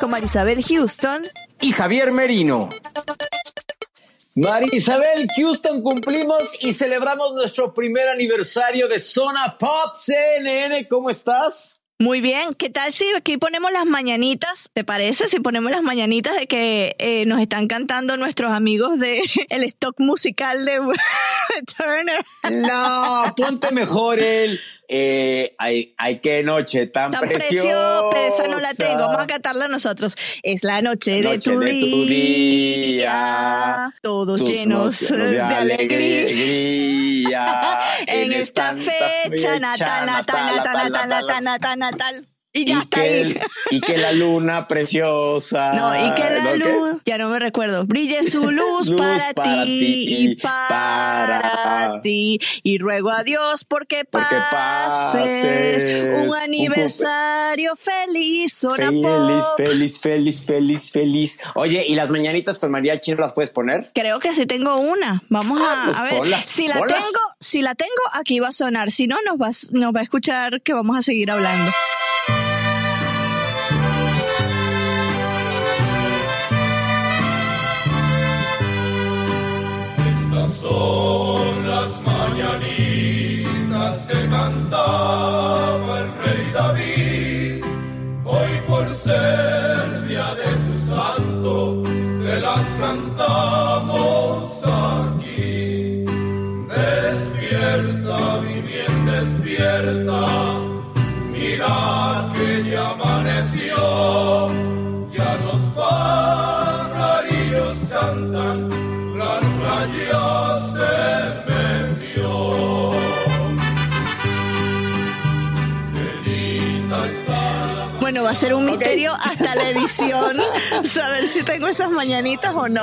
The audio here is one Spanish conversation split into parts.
con Marisabel Houston y Javier Merino. María Isabel Houston cumplimos y celebramos nuestro primer aniversario de Zona Pop CNN. ¿Cómo estás? Muy bien, ¿qué tal si aquí ponemos las mañanitas? ¿Te parece si ponemos las mañanitas de que eh, nos están cantando nuestros amigos de el stock musical de Turner? No, ponte mejor el. Eh, ay, ay, qué noche tan, Tan preciosa. pero esa no la tengo. Vamos a cantarla nosotros. Es la noche, La de, noche tu de tu día, día, todos llenos de, alegría. alegría. en esta tanta fecha natal, natal, natal, natal, natal, natal, natal. Y ya y está que, ahí. el- y que la luna preciosa. No, y que la ¿no? Ya no me recuerdo, brille su luz, Luz para, para ti y para, para- ti. Y ruego a Dios porque, Porque pases, pases un un aniversario feliz, Zona Feliz, Pop. feliz, feliz, feliz, feliz. Oye, ¿y las mañanitas con mariachi no las puedes poner? Creo que sí tengo una. Vamos Ah, a, pues a ver. ponlas, si la ponlas. tengo, si la tengo, aquí va a sonar. Si no, nos va, nos va a escuchar que vamos a seguir hablando. Bueno, va a ser un misterio hasta la edición. Saber si tengo esas mañanitas o no.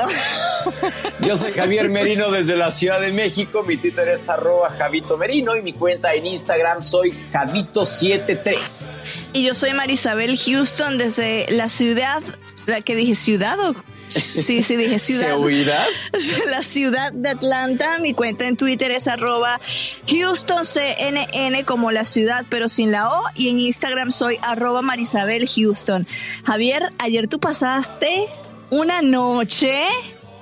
Yo soy Javier Merino desde la Ciudad de México. Mi Twitter es arroba Javito Merino y mi cuenta en Instagram soy Javito73. Y yo soy Marisabel Houston desde la ciudad, la que dije ciudad o sí, sí dije ciudad. ¿Seguridad? La ciudad de Atlanta, mi cuenta en Twitter es arroba HoustonCNN como la ciudad, pero sin la O, y en Instagram soy arroba Marisabel Houston. Javier, ayer tú pasaste una noche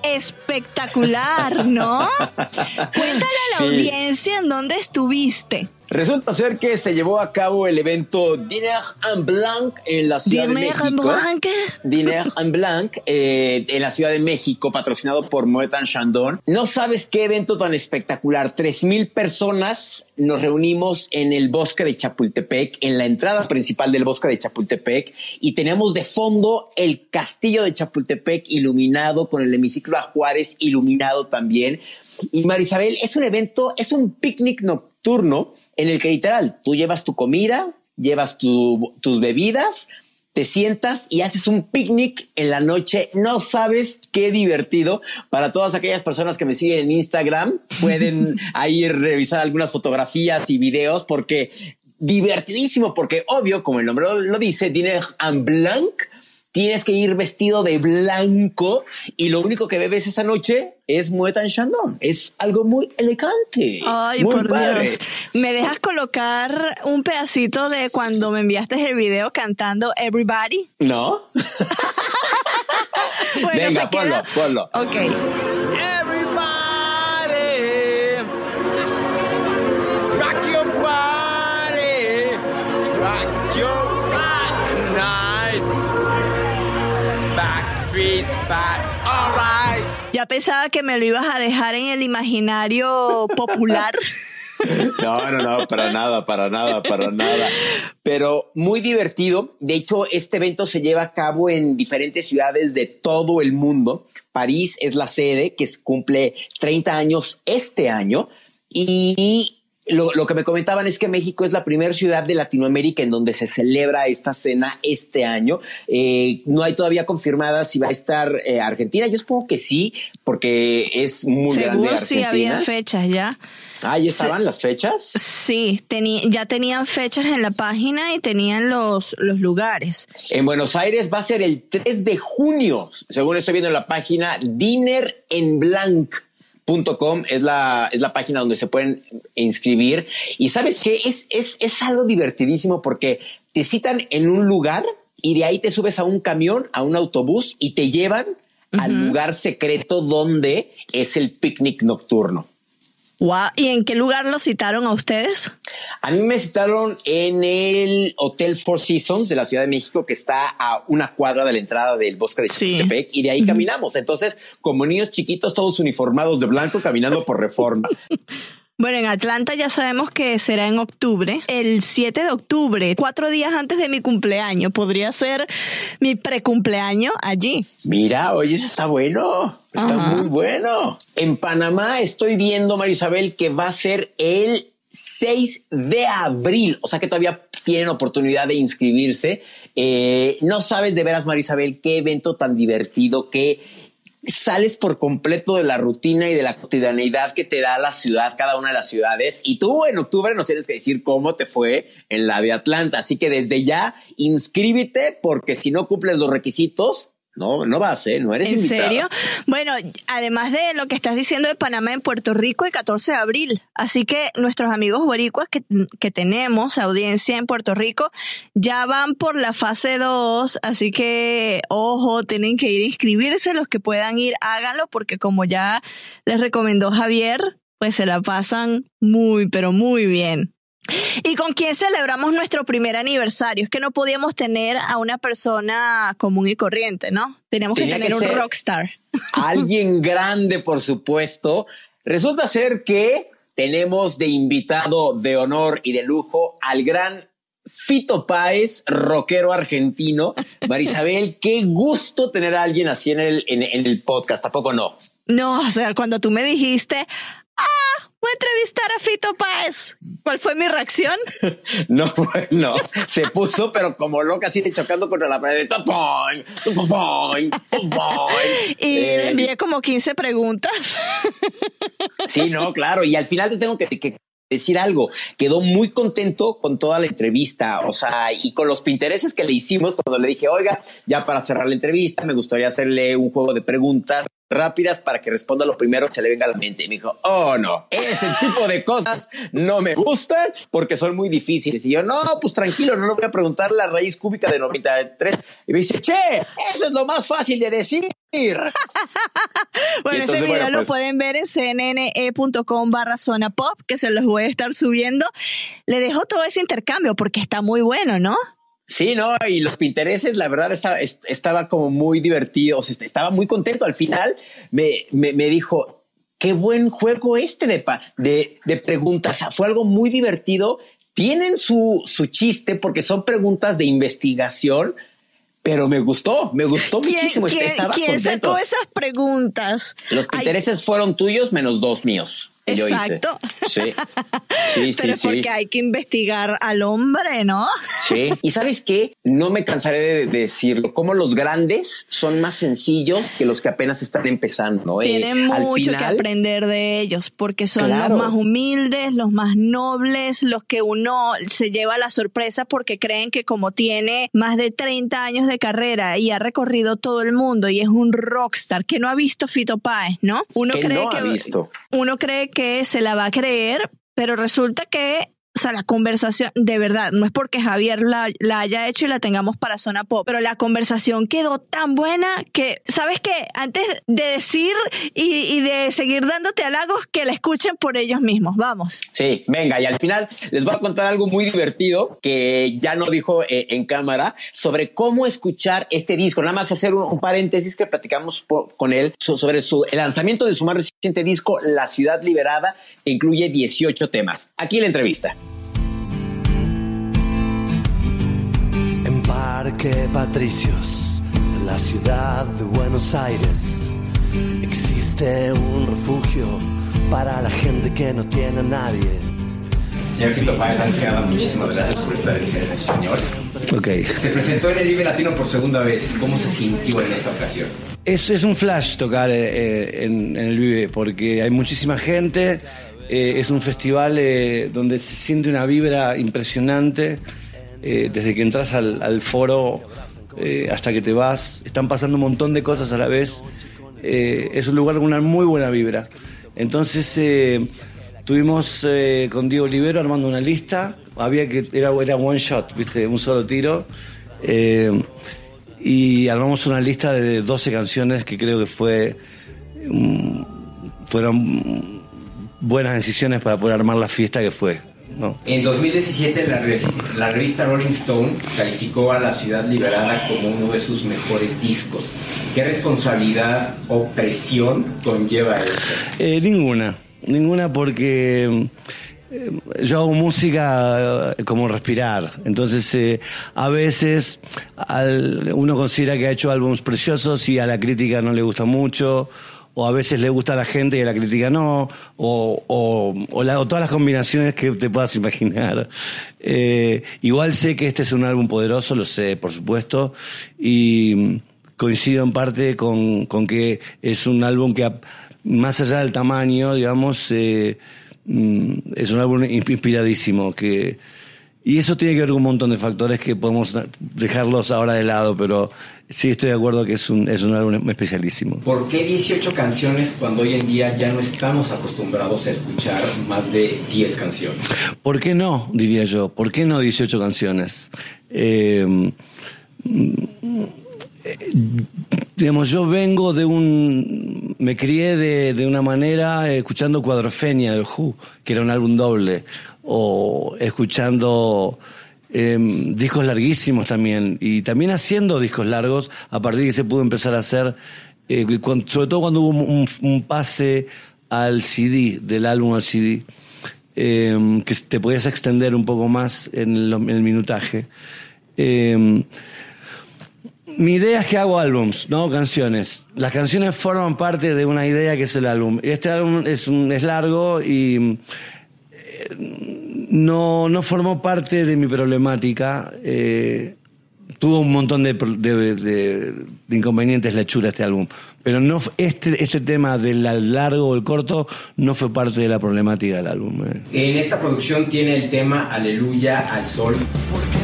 espectacular, ¿no? Cuéntale a la Sí. audiencia en dónde estuviste. Resulta ser que se llevó a cabo el evento Diner en Blanc en la Ciudad de Diner en México. Blanc. Diner en Blanc eh, en la Ciudad de México, patrocinado por Moet Chandon. No sabes qué evento tan espectacular. Tres mil personas nos reunimos en el bosque de Chapultepec, en la entrada principal del bosque de Chapultepec, y tenemos de fondo el castillo de Chapultepec iluminado con el hemiciclo a Juárez iluminado también. Y Marisabel, es un evento, es un picnic nocturno en el que literal tú llevas tu comida, llevas tu- tus bebidas, te sientas y haces un picnic en la noche. No sabes qué divertido. Para todas aquellas personas que me siguen en Instagram, pueden ahí revisar algunas fotografías y videos porque divertidísimo, porque obvio, como el nombre lo, dice, Diner en Blanc, tienes que ir vestido de blanco y lo único que bebes esa noche es Moet Chandon. Es algo muy elegante. Ay, muy por padre. Dios. ¿Me dejas colocar un pedacito de cuando me enviaste el video cantando Everybody? ¿No? Bueno, Venga, ponlo, queda- ponlo. Ok. Ya pensaba que me lo ibas a dejar en el imaginario popular. No, no, no, para nada, para nada, para nada. Pero muy divertido. De hecho, este evento se lleva a cabo en diferentes ciudades de todo el mundo. París es la sede que cumple 30 años este año y lo, que me comentaban es que México es la primera ciudad de Latinoamérica en donde se celebra esta cena este año. Eh, no hay todavía confirmada si va a estar eh, Argentina. Yo supongo que sí, porque es muy grande Argentina. sí había fechas ya. Ah, ¿ya estaban las fechas? Sí, ya tenían fechas en la página y tenían los, los lugares. En Buenos Aires va a ser el 3 de junio, según estoy viendo en la página Dinner en Blanc Es la, es la página donde se pueden inscribir. Y sabes que es, es, es algo divertidísimo porque te citan en un lugar y de ahí te subes a un camión, a un autobús y te llevan al lugar secreto donde es el picnic nocturno. ¿Y en qué lugar lo citaron a ustedes? A mí me citaron en el Hotel Four Seasons de la Ciudad de México, que está a una cuadra de la entrada del bosque de Chapultepec, y de ahí caminamos. Entonces, como niños chiquitos, todos uniformados de blanco, caminando por reforma. Bueno, en Atlanta ya sabemos que será en octubre, el 7 de octubre, cuatro días antes de mi cumpleaños. Podría ser mi precumpleaños allí. Mira, oye, eso está bueno, está muy bueno. En Panamá estoy viendo, Marisabel, que va a ser el 6 de abril, o sea que todavía tienen oportunidad de inscribirse. Eh, no sabes de veras, Marisabel, qué evento tan divertido, qué sales por completo de la rutina y de la cotidianidad que te da la ciudad, cada una de las ciudades. Y tú en octubre nos tienes que decir cómo te fue en la de Atlanta. Así que desde ya inscríbete porque si no cumples los requisitos, no, no vas, ¿eh? No eres ¿En serio? Bueno, además de lo que estás diciendo de Panamá en Puerto Rico el 14 de abril. Así que nuestros amigos boricuas que, que tenemos, audiencia en Puerto Rico, ya van por la fase 2. Así que, ojo, tienen que ir a inscribirse. Los que puedan ir, háganlo, porque como ya les recomendó Javier, pues se la pasan muy, pero muy bien. ¿Y con quién celebramos nuestro primer aniversario? Es que no podíamos tener a una persona común y corriente, ¿no? Teníamos que tener un rockstar. Alguien grande, por supuesto. Resulta ser que tenemos de invitado de honor y de lujo al gran Fito Páez, rockero argentino. Marisabel, qué gusto tener a alguien así en el, en, en el podcast. Tampoco no. No, o sea, cuando tú me dijiste, ¡Ah! Voy a entrevistar a Fito Páez. ¿Cuál fue mi reacción? no, no. Se puso, pero como loca, así chocando contra la pared. y le envié como 15 preguntas. sí, no, claro. Y al final te tengo que, decir algo. Quedó muy contento con toda la entrevista, o sea, y con los intereses que le hicimos cuando le dije, oiga, ya para cerrar la entrevista, me gustaría hacerle un juego de preguntas rápidas para que responda lo primero que le venga a la mente. Y me dijo, oh no, ese tipo de cosas no me gustan porque son muy difíciles. Y yo, no, pues tranquilo, no le voy a preguntar la raíz cúbica de 93. Y me dice, che, eso es lo más fácil de decir. bueno, ese video lo pues pueden ver en cnne.com barra zona pop, que se los voy a estar subiendo. Le dejo todo ese intercambio porque está muy bueno, ¿no? Sí, no, y los Pintereses, la verdad, estaba, estaba como muy divertido, o sea, estaba muy contento. Al final me, me, me dijo, qué buen juego este de, de, de preguntas. Fue algo muy divertido. Tienen su, su chiste porque son preguntas de investigación, pero me gustó, me gustó muchísimo. ¿Quién, estaba ¿quién sacó esas preguntas? Los Pintereses fueron tuyos menos dos míos. Exacto. Sí. Sí, Pero sí, porque hay que investigar al hombre, ¿no? Sí. Y sabes qué? No me cansaré de decirlo. Como los grandes son más sencillos que los que apenas están empezando. ¿eh? Tienen mucho que aprender de ellos porque son los más humildes, los más nobles, los que uno se lleva la sorpresa porque creen que como tiene más de 30 años de carrera y ha recorrido todo el mundo y es un rockstar que no ha visto Fito Páez, ¿no? Uno cree que ha visto. uno cree que que se la va a creer, pero resulta que o sea, la conversación, de verdad, no es porque Javier la, la haya hecho y la tengamos para zona pop, pero la conversación quedó tan buena que, ¿sabes qué? Antes de decir y, de seguir dándote halagos, que la escuchen por ellos mismos. Vamos. Sí, venga, y al final les voy a contar algo muy divertido que ya no dijo eh, en cámara sobre cómo escuchar este disco. Nada más hacer un, paréntesis que platicamos po- con él so- sobre su, el lanzamiento de su más reciente disco, La Ciudad Liberada, que incluye 18 temas. Aquí la entrevista. Parque Patricios, en la ciudad de Buenos Aires, existe un refugio para la gente que no tiene a nadie. Señor Fito Páez, antes que nada, muchísimas gracias por estar en Cine en Español. Ok. Se presentó en el Vive Latino por segunda vez. ¿Cómo se sintió en esta ocasión? Es, es un flash tocar eh, eh, en, en el Vive, porque hay muchísima gente, eh, es un festival eh, donde se siente una vibra impresionante, eh, desde que entras al, al foro eh, hasta que te vas, están pasando un montón de cosas a la vez, Eh, es un lugar con una muy buena vibra. Entonces tuvimos con Diego Olivero armando una lista, había que, era, era one shot, ¿viste? un solo tiro. Y armamos una lista de 12 canciones que creo que fue mm, fueron buenas decisiones para poder armar la fiesta que fue. ¿No? En 2017 la, rev- la revista Rolling Stone calificó a La Ciudad Liberada como uno de sus mejores discos. ¿Qué responsabilidad o presión conlleva esto? Eh, ninguna, ninguna porque eh, yo hago música eh, como respirar, entonces eh, a veces al- uno considera que ha hecho álbumes preciosos y a la crítica no le gusta mucho, o a veces le gusta a la gente y a la crítica no, o, o- todas las combinaciones que te puedas imaginar. Eh, igual sé que este es un álbum poderoso, lo sé, por supuesto, y coincido en parte con, con que es un álbum que, más allá del tamaño, digamos, eh, mm, es un álbum in- inspiradísimo. Que, y eso tiene que ver con un montón de factores que podemos dejarlos ahora de lado, pero sí estoy de acuerdo que es un, es un álbum especialísimo. ¿Por qué 18 canciones cuando hoy en día ya no estamos acostumbrados a escuchar más de 10 canciones? ¿Por qué no? Diría yo. ¿Por qué no 18 canciones? Eh, mm, digamos, yo vengo de un. Me crié de, de una manera escuchando Cuadrofenia del Who, que era un álbum doble, o escuchando. Eh, discos larguísimos también y también haciendo discos largos a partir de que se pudo empezar a hacer eh, sobre todo cuando hubo un, un pase al CD del álbum al CD eh, que te podías extender un poco más en el, en el minutaje. Eh, mi idea es que hago álbums, no canciones. Las canciones forman parte de una idea que es el álbum. Este álbum es, es largo y no, no formó parte de mi problemática. Eh, tuvo un montón de, de- de- de inconvenientes la hechura este álbum. Pero no este, este tema del largo o el corto no fue parte de la problemática del álbum. eh. En esta producción tiene el tema Aleluya al Sol. Porque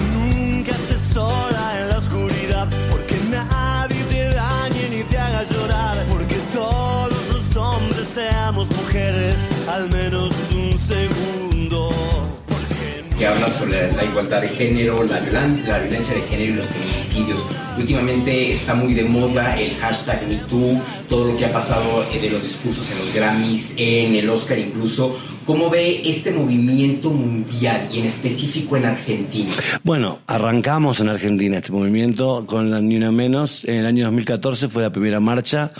nunca estés sola en la oscuridad, porque nadie te dañe ni te haga llorar, porque todos los hombres seamos mujeres, al menos que habla sobre la igualdad de género, la, violencia de género y los feminicidios. Últimamente está muy de moda el hashtag MeToo, todo lo que ha pasado eh, de los discursos en los Grammys, en el Oscar incluso. ¿Cómo ve este movimiento mundial y en específico en Argentina? Bueno, arrancamos en Argentina este movimiento con la Ni Una Menos. En el año 2014 fue la primera marcha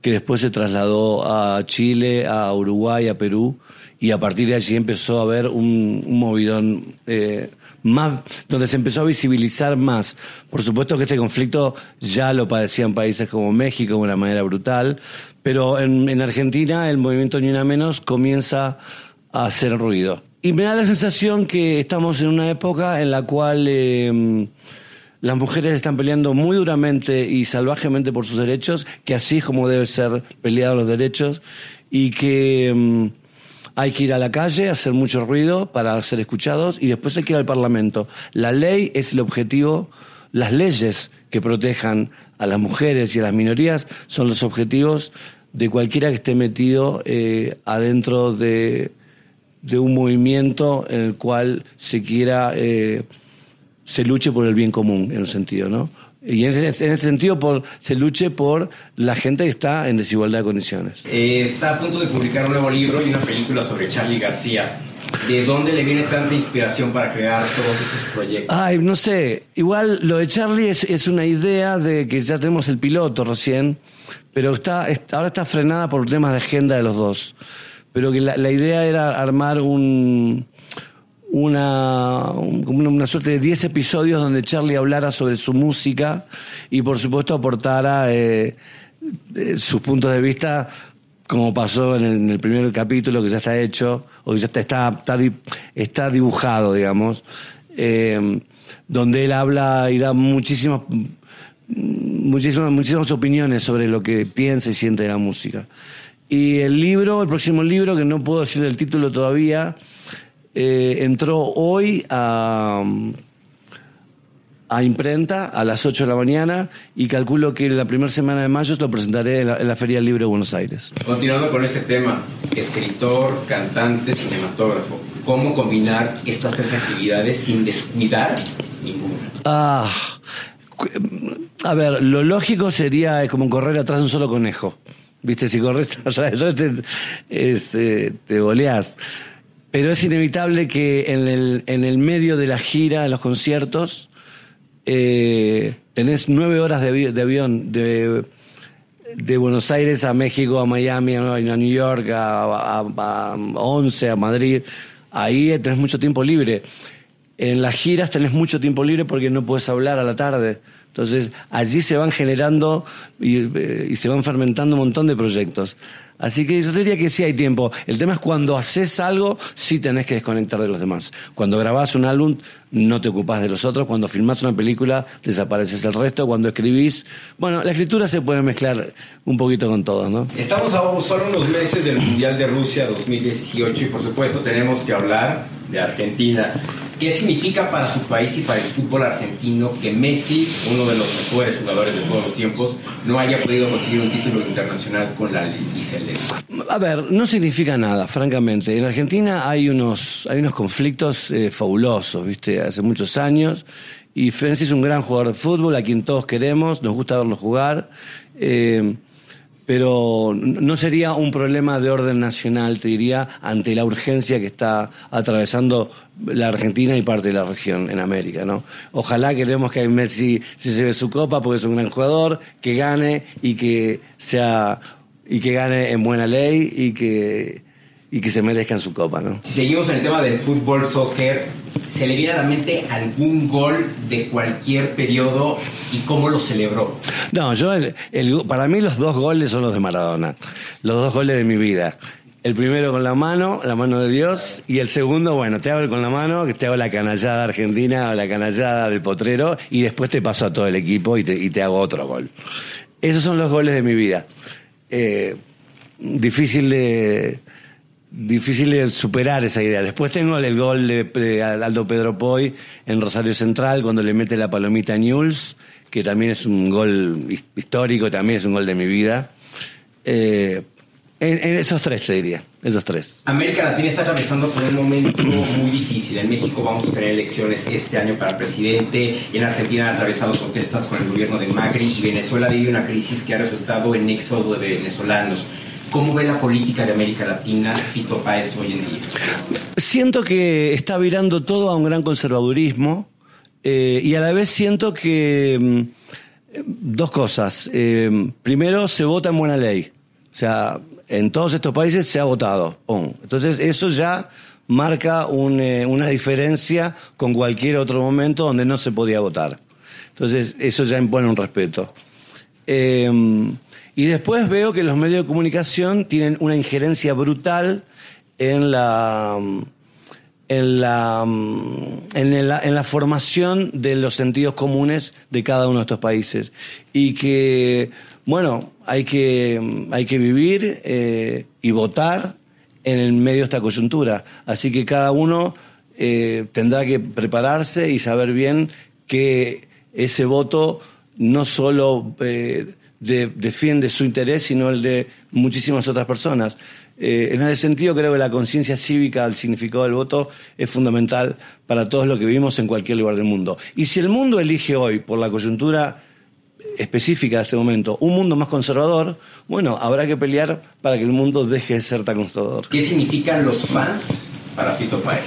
que después se trasladó a Chile, a Uruguay, a Perú y a partir de allí empezó a haber un, un movidón eh, más, donde se empezó a visibilizar más. Por supuesto que este conflicto ya lo padecían países como México de una manera brutal, pero en, en Argentina el movimiento Ni Una Menos comienza a hacer ruido. Y me da la sensación que estamos en una época en la cual eh, las mujeres están peleando muy duramente y salvajemente por sus derechos, que así es como deben ser peleados los derechos, y que mm, hay que ir a la calle, hacer mucho ruido para ser escuchados, y después hay que ir al Parlamento. La ley es el objetivo, las leyes que protejan a las mujeres y a las minorías son los objetivos de cualquiera que esté metido eh, adentro de un movimiento en el cual se quiera, eh, se luche por el bien común, en un sentido, ¿no? Y en ese, en ese sentido por, se luche por la gente que está en desigualdad de condiciones. Eh, está a punto de publicar un nuevo libro y una película sobre Charlie García. ¿De dónde le viene tanta inspiración para crear todos esos proyectos? Ay, no sé. Igual lo de Charlie es, es una idea de que ya tenemos el piloto recién, pero está, está- ahora está frenada por temas de agenda de los dos. Pero que la, la idea era armar un, una, una, suerte de 10 episodios donde Charlie hablara sobre su música y por supuesto aportara eh, eh, sus puntos de vista como pasó en el, en el primer capítulo que ya está hecho o ya está, está, está dibujado, digamos, eh, donde él habla y da muchísimas muchísimas, muchísimas opiniones sobre lo que piensa y siente de la música. Y el libro, el próximo libro, que no puedo decir el título todavía, eh, entró hoy a, a imprenta a las 8 de la mañana y calculo que la primera semana de mayo lo presentaré en la, en la Feria del Libro de Buenos Aires. Continuando con este tema, escritor, cantante, cinematógrafo, ¿cómo combinar estas tres actividades sin descuidar ninguna? Ah, cu- a ver, lo lógico sería como correr atrás de un solo conejo. Viste, si corres atrás de te, es, eh, te boleás. Pero es inevitable que en el, en el medio de la gira, en los conciertos, eh, tenés nueve horas de, avi- de avión de, de Buenos Aires a México, a Miami, a, New York, a, a, a 11, a Madrid. Ahí tenés mucho tiempo libre. En las giras tenés mucho tiempo libre porque no puedes hablar a la tarde. Entonces, allí se van generando y, eh, y se van fermentando un montón de proyectos. Así que yo diría que sí hay tiempo. El tema es cuando haces algo, sí tenés que desconectar de los demás. Cuando grabás un álbum, no te ocupás de los otros. Cuando filmás una película, desapareces el resto. Cuando escribís, bueno, la escritura se puede mezclar un poquito con todo, ¿no? Estamos a solo unos meses del Mundial de Rusia 2018 y por supuesto tenemos que hablar de Argentina. ¿Qué significa para su país y para el fútbol argentino que Messi, uno de los mejores jugadores de todos los tiempos, no haya podido conseguir un título internacional con la Celeste? A ver, no significa nada, francamente. En Argentina hay unos, hay unos conflictos eh, fabulosos, ¿viste? Hace muchos años. Y Messi es un gran jugador de fútbol, a quien todos queremos, nos gusta verlo jugar. eh, pero no sería un problema de orden nacional, te diría, ante la urgencia que está atravesando la Argentina y parte de la región en América, ¿no? Ojalá queremos que Messi se lleve su copa porque es un gran jugador, que gane y que sea y que gane en buena ley y que y que se merezcan su copa, ¿no? Si seguimos en el tema del fútbol, soccer, ¿se le viene a la mente algún gol de cualquier periodo y cómo lo celebró? No, yo para mí los dos goles son los de Maradona, los dos goles de mi vida. El primero con la mano, la mano de Dios, y el segundo, bueno, te hago el con la mano, que te hago la canallada argentina o la canallada del potrero, y después te paso a todo el equipo y te, y te hago otro gol. Esos son los goles de mi vida. Eh, difícil de difícil superar esa idea. Después tengo el gol de, Aldo Pedro Poy en Rosario Central cuando le mete la palomita a Newell's, que también es un gol his- histórico, también es un gol de mi vida. Eh, en, en esos tres te diría, esos tres. América Latina está atravesando por un momento muy difícil. En México vamos a tener elecciones este año para presidente. En Argentina han atravesado protestas con el gobierno de Macri y Venezuela vive una crisis que ha resultado en éxodo de venezolanos. ¿Cómo ve la política de América Latina Fito Páez hoy en día? Siento que está virando todo a un gran conservadurismo eh, y a la vez siento que mm, dos cosas. Eh, primero, se vota en buena ley. O sea, en todos estos países se ha votado. Entonces, eso ya marca eh, una diferencia con cualquier otro momento donde no se podía votar. Entonces, eso ya impone un respeto. Y después veo que los medios de comunicación tienen una injerencia brutal en la en la, en la, en la formación de los sentidos comunes de cada uno de estos países. Y que, bueno, hay que, hay que vivir eh, y votar en el medio de esta coyuntura. Así que cada uno eh, tendrá que prepararse y saber bien que ese voto no solo eh, defiende su interés, sino el de muchísimas otras personas. Eh, en ese sentido, creo que la conciencia cívica del significado del voto es fundamental para todos los que vivimos en cualquier lugar del mundo. Y si el mundo elige hoy, por la coyuntura específica de este momento, un mundo más conservador, bueno, habrá que pelear para que el mundo deje de ser tan conservador. ¿Qué significan los fans para Fito Páez?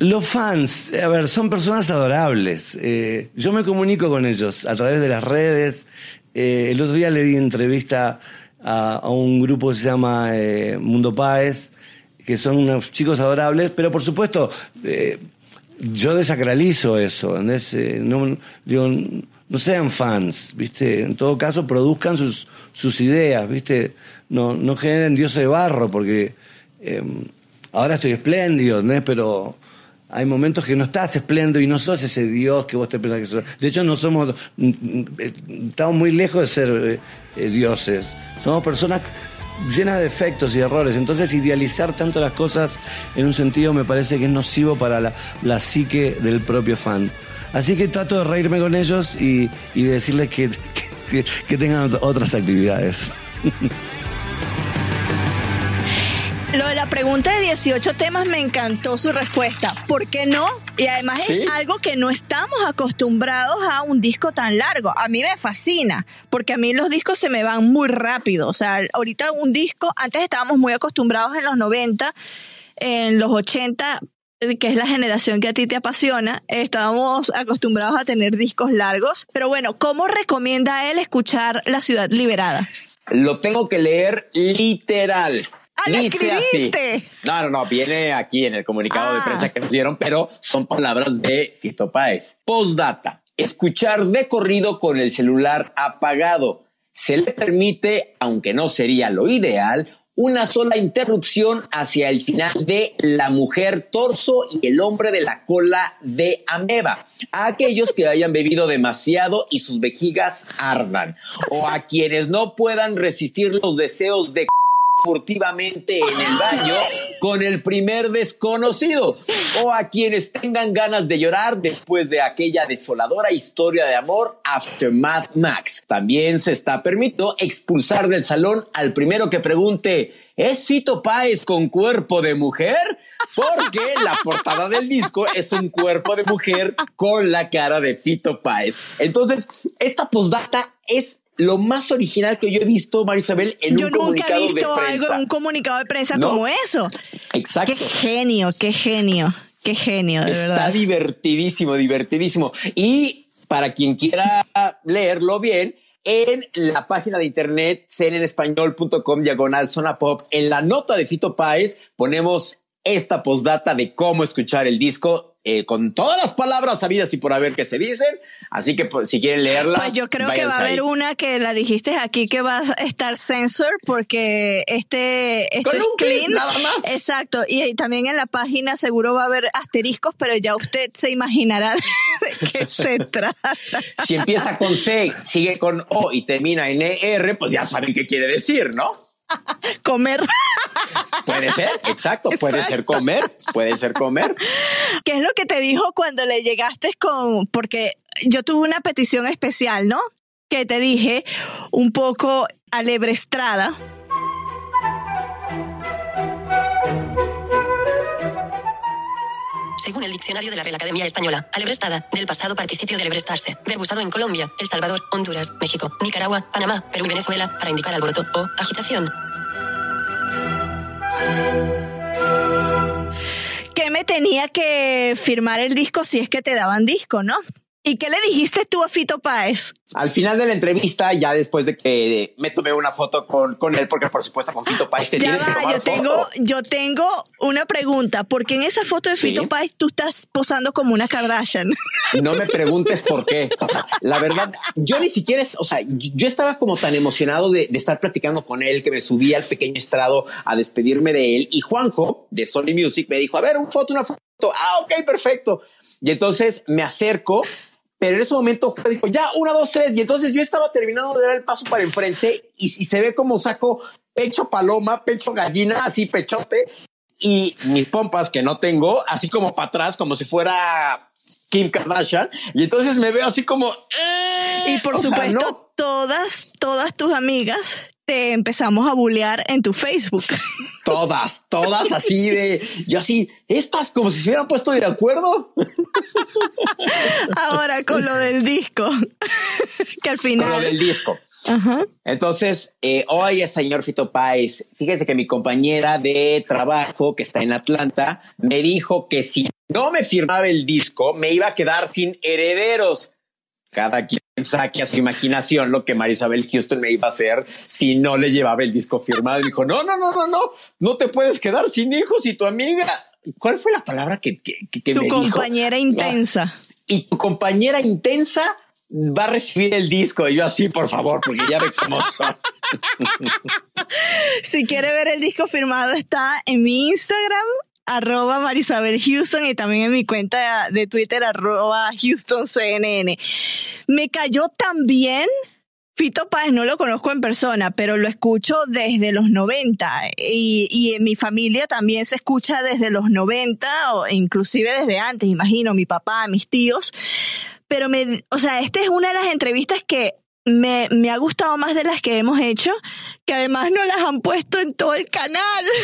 Los fans, a ver, son personas adorables. Eh, yo me comunico con ellos a través de las redes. Eh, el otro día le di entrevista a, un grupo que se llama eh, Mundo Páez, que son unos chicos adorables, pero por supuesto, yo desacralizo eso. no, digo, no sean fans, ¿viste? En todo caso, produzcan sus, sus ideas, ¿viste? No, no generen dioses de barro, porque ahora estoy espléndido, ¿no? Pero hay momentos que no estás espléndido y no sos ese Dios que vos te pensás que sos. De hecho, no somos, mm, mm, estamos muy lejos de ser eh, eh, dioses. Somos personas llenas de defectos y errores. Entonces, idealizar tanto las cosas en un sentido me parece que es nocivo para la, psique del propio fan. Así que trato de reírme con ellos y, y decirles que, que tengan otras actividades. Lo de la pregunta de 18 temas me encantó su respuesta. ¿Por qué no? Y además es algo que no estamos acostumbrados a un disco tan largo. A mí me fascina, porque a mí los discos se me van muy rápido. O sea, ahorita un disco, antes estábamos muy acostumbrados en los 90, en los 80, que es la generación que a ti te apasiona, estábamos acostumbrados a tener discos largos. Pero bueno, ¿cómo recomienda él escuchar La Ciudad Liberada? Lo tengo que leer literal. ¡Ah, Así. No, no, no, viene aquí en el comunicado de ah. prensa que nos dieron, pero son palabras de Fito Páez. Postdata. Escuchar de corrido con el celular apagado. Se le permite, aunque no sería lo ideal, una sola interrupción hacia el final de La mujer torso y el hombre de la cola de ameba. A aquellos que hayan bebido demasiado y sus vejigas ardan. O a quienes no puedan resistir los deseos de furtivamente en el baño con el primer desconocido o a quienes tengan ganas de llorar después de aquella desoladora historia de amor Aftermath Max. También se está permitido expulsar del salón al primero que pregunte ¿Es Fito Páez con cuerpo de mujer? Porque la portada del disco es un cuerpo de mujer con la cara de Fito Páez. Entonces, esta postdata es lo más original que yo he visto, Marisabel, en un comunicado de prensa. Yo nunca he visto algo en un comunicado de prensa como eso. Exacto. Qué genio, qué genio, qué genio, de verdad. Está divertidísimo, divertidísimo. Y para quien quiera leerlo bien, en la página de internet cnenespañol.com diagonal zona pop, en la nota de Fito Páez ponemos esta postdata de cómo escuchar el disco eh, con todas las palabras sabidas y por haber que se dicen. Así que pues, si quieren leerla. Pues yo creo que va a haber una que la dijiste aquí que va a estar censor porque este, este es clean. nada más. Exacto. Y, también en la página seguro va a haber asteriscos, pero ya usted se imaginará de qué se trata. Si empieza con C, sigue con O y termina en ER, pues ya saben qué quiere decir, ¿no? comer. Puede ser, exacto, puede ser comer, puede ser comer. ¿Qué es lo que te dijo cuando le llegaste con, porque yo tuve una petición especial, ¿no? Que te dije un poco alebrestrada Según el diccionario de la Real Academia Española, alebrestada, del pasado participio de alebrestarse, verbo usado en Colombia, El Salvador, Honduras, México, Nicaragua, Panamá, Perú y Venezuela para indicar alboroto o agitación. ¿Qué me tenía que firmar el disco si es que te daban disco, no? ¿Y qué le dijiste tú a Fito Páez? Al final de la entrevista, ya después de que me tomé una foto con, con él, porque por supuesto con Fito Páez te ya va, yo tengo, yo tengo una pregunta, porque en esa foto de Fito Páez tú estás posando como una Kardashian. No me preguntes por qué. La verdad, yo ni siquiera, es, o sea, yo estaba como tan emocionado de, de estar platicando con él que me subí al pequeño estrado a despedirme de él y Juanjo de Sony Music me dijo, a ver, una foto, una foto. Ah, ok, perfecto. Y entonces me acerco pero en ese momento dijo, ya, una, dos, tres. Y entonces yo estaba terminando de dar el paso para enfrente y, se ve como saco pecho paloma, pecho gallina, así pechote y mis pompas que no tengo, así como para atrás, como si fuera Kim Kardashian. Y entonces me veo así como... eh, Y por sea, supuesto, no. todas, todas tus amigas te empezamos a bullear en tu Facebook. Todas, todas así de... Yo así, estas como si se hubieran puesto de acuerdo. Ahora con lo del disco, que al Con final... lo del disco. Ajá. Entonces, eh, oye, señor Fito Páez, fíjese que mi compañera de trabajo, que está en Atlanta, me dijo que si no me firmaba el disco, me iba a quedar sin herederos. Cada quien saque a su imaginación lo que Marisabel Houston me iba a hacer si no le llevaba el disco firmado. Y dijo, no, no, no, no, no, no te puedes quedar sin hijos y tu amiga. ¿Cuál fue la palabra que, que, que- Tu me dijo? compañera intensa. y tu compañera intensa va a recibir el disco. Y yo así, por favor, porque ya ve cómo son. Si quiere ver el disco firmado está en mi Instagram, arroba Marisabel Houston y también en mi cuenta de Twitter, arroba HoustonCNN. Me cayó también Fito Páez, no lo conozco en persona, pero lo escucho desde los 90 y, y en mi familia también se escucha desde los 90 o inclusive desde antes, imagino, mi papá, mis tíos. Pero me, o sea, esta es una de las entrevistas que me, me ha gustado más de las que hemos hecho, que además no las han puesto en todo el canal.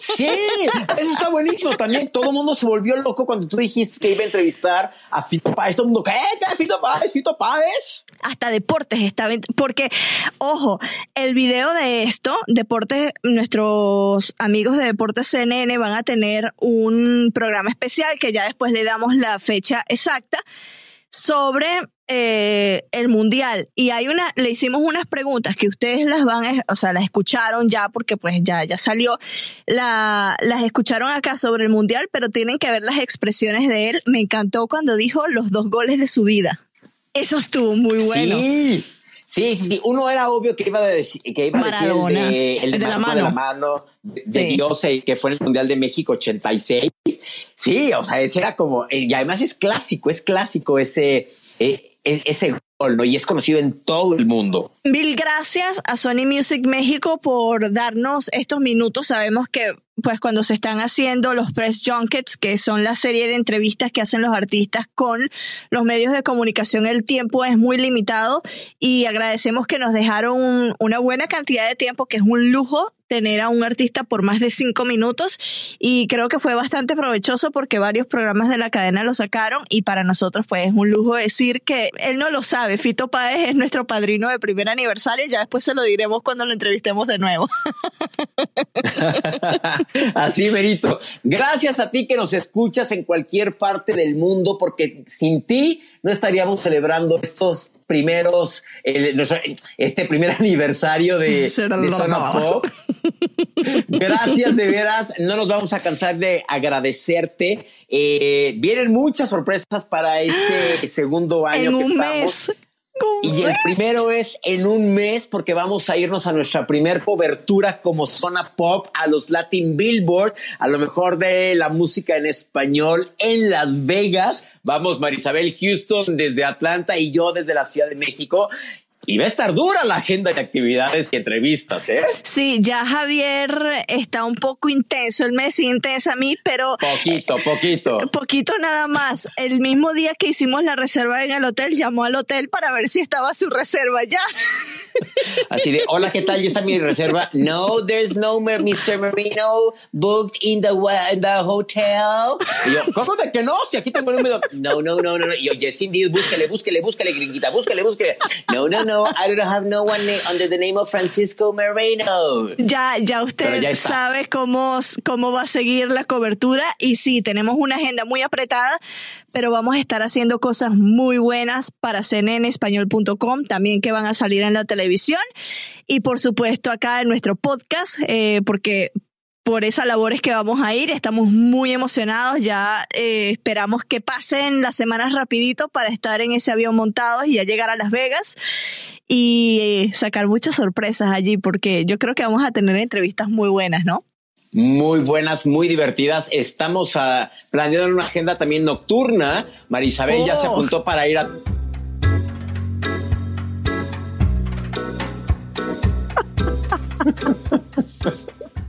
Sí, eso está buenísimo. También todo el mundo se volvió loco cuando tú dijiste que iba a entrevistar a Fito Páez. Todo el mundo, ¿qué? ¿Qué? ¿Fito Páez? ¿Fito Páez? Hasta deportes estaba, porque, ojo, el video de esto, deportes, nuestros amigos de Deportes CNN van a tener un programa especial que ya después le damos la fecha exacta sobre eh, el mundial. Y hay una le hicimos unas preguntas que ustedes las van o sea las escucharon ya porque pues ya ya salió. La las escucharon acá sobre el mundial pero tienen que ver las expresiones de él. Me encantó cuando dijo los dos goles de su vida. Eso estuvo muy bueno. Sí. Sí, sí, sí. Uno era obvio que iba a decir, que iba a decir el de, el de, El de la Marco de la mano. mano de, de Sí. Dios, que fue en el Mundial de México 86. Sí, o sea, ese era como, eh, y además es clásico, es clásico ese, eh, e- ese gol, ¿no? Y es conocido en todo el mundo. Mil gracias a Sony Music México por darnos estos minutos. Sabemos que pues cuando se están haciendo los press junkets, que son la serie de entrevistas que hacen los artistas con los medios de comunicación, el tiempo es muy limitado y agradecemos que nos dejaron un- una buena cantidad de tiempo, que es un lujo tener a un artista por más de cinco minutos y creo que fue bastante provechoso porque varios programas de la cadena lo sacaron y para nosotros pues es un lujo decir que él no lo sabe, Fito Páez es nuestro padrino de primer aniversario, ya después se lo diremos cuando lo entrevistemos de nuevo. Así, Benito. Gracias a ti que nos escuchas en cualquier parte del mundo, porque sin ti no estaríamos celebrando estos primeros, eh, este primer aniversario de, de Zona Pop. Gracias, de veras. No nos vamos a cansar de agradecerte. Eh, vienen muchas sorpresas para este segundo año en que un estamos. mes. Y el primero es en un mes porque vamos a irnos a nuestra primer cobertura como zona pop a los Latin Billboard, a lo mejor de la música en español en Las Vegas. Vamos Marisabel Houston desde Atlanta y yo desde la Ciudad de México. Y va a estar dura la agenda de actividades y entrevistas, ¿eh? Sí, ya Javier está un poco intenso, él me decía intensa a mí, pero Poquito, poquito. poquito nada más. El mismo día que hicimos la reserva en el hotel, llamó al hotel para ver si estaba su reserva ya. Así de, hola, ¿qué tal? ¿Ya está mi reserva? No, there's no Mr. Marino booked in the, in the hotel. Y yo, ¿cómo de que no? Si aquí tengo el número. No, no, no, no. no. Y yo, yes, indeed, búsquele, búsquele, búsquele, gringuita, búsquele, búsquele. No, no, no, I don't have no one under the name of Francisco Marino. Ya, ya usted ya sabe cómo, cómo va a seguir la cobertura. Y sí, tenemos una agenda muy apretada, pero vamos a estar haciendo cosas muy buenas para cnnespañol.com, también que van a salir en la televisión. Y por supuesto acá en nuestro podcast, eh, porque por esas labores que vamos a ir, estamos muy emocionados, ya eh, esperamos que pasen las semanas rapidito para estar en ese avión montados y ya llegar a Las Vegas y eh, sacar muchas sorpresas allí, porque yo creo que vamos a tener entrevistas muy buenas, ¿no? Muy buenas, muy divertidas. Estamos ah, planeando una agenda también nocturna. Marisabel ya se Oh. apuntó para ir a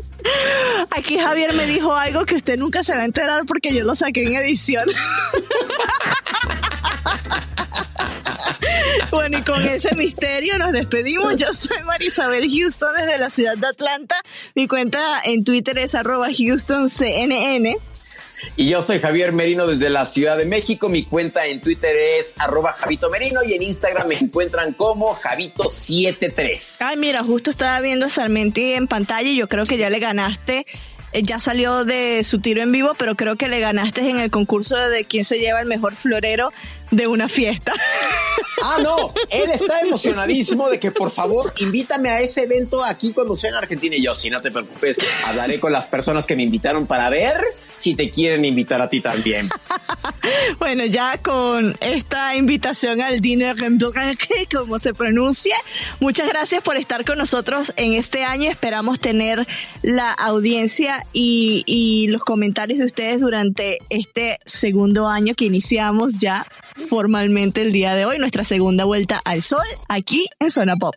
Aquí Javier me dijo algo que usted nunca se va a enterar porque yo lo saqué en edición. Bueno, y con ese misterio nos despedimos. Yo soy Marisabel Houston desde la ciudad de Atlanta. Mi cuenta en Twitter es arroba HoustonCNN. Y yo soy Javier Merino desde la Ciudad de México. Mi cuenta en Twitter es arroba Javito Merino y en Instagram me encuentran como Javito73. Ay, mira, justo estaba viendo a Sarmenti en pantalla y yo creo que ya le ganaste. Eh, Ya salió de su tiro en vivo, pero creo que le ganaste en el concurso de quién se lleva el mejor florero de una fiesta. Ah, no, él está emocionadísimo de que por favor invítame a ese evento aquí cuando sea en Argentina. Y yo, si no te preocupes, hablaré con las personas que me invitaron para ver si te quieren invitar a ti también. Bueno, ya con esta invitación al Dinner como se pronuncia, muchas gracias por estar con nosotros en este año. Esperamos tener la audiencia y, y los comentarios de ustedes durante este segundo año que iniciamos ya formalmente el día de hoy, nuestra segunda vuelta al sol aquí en Zona Pop.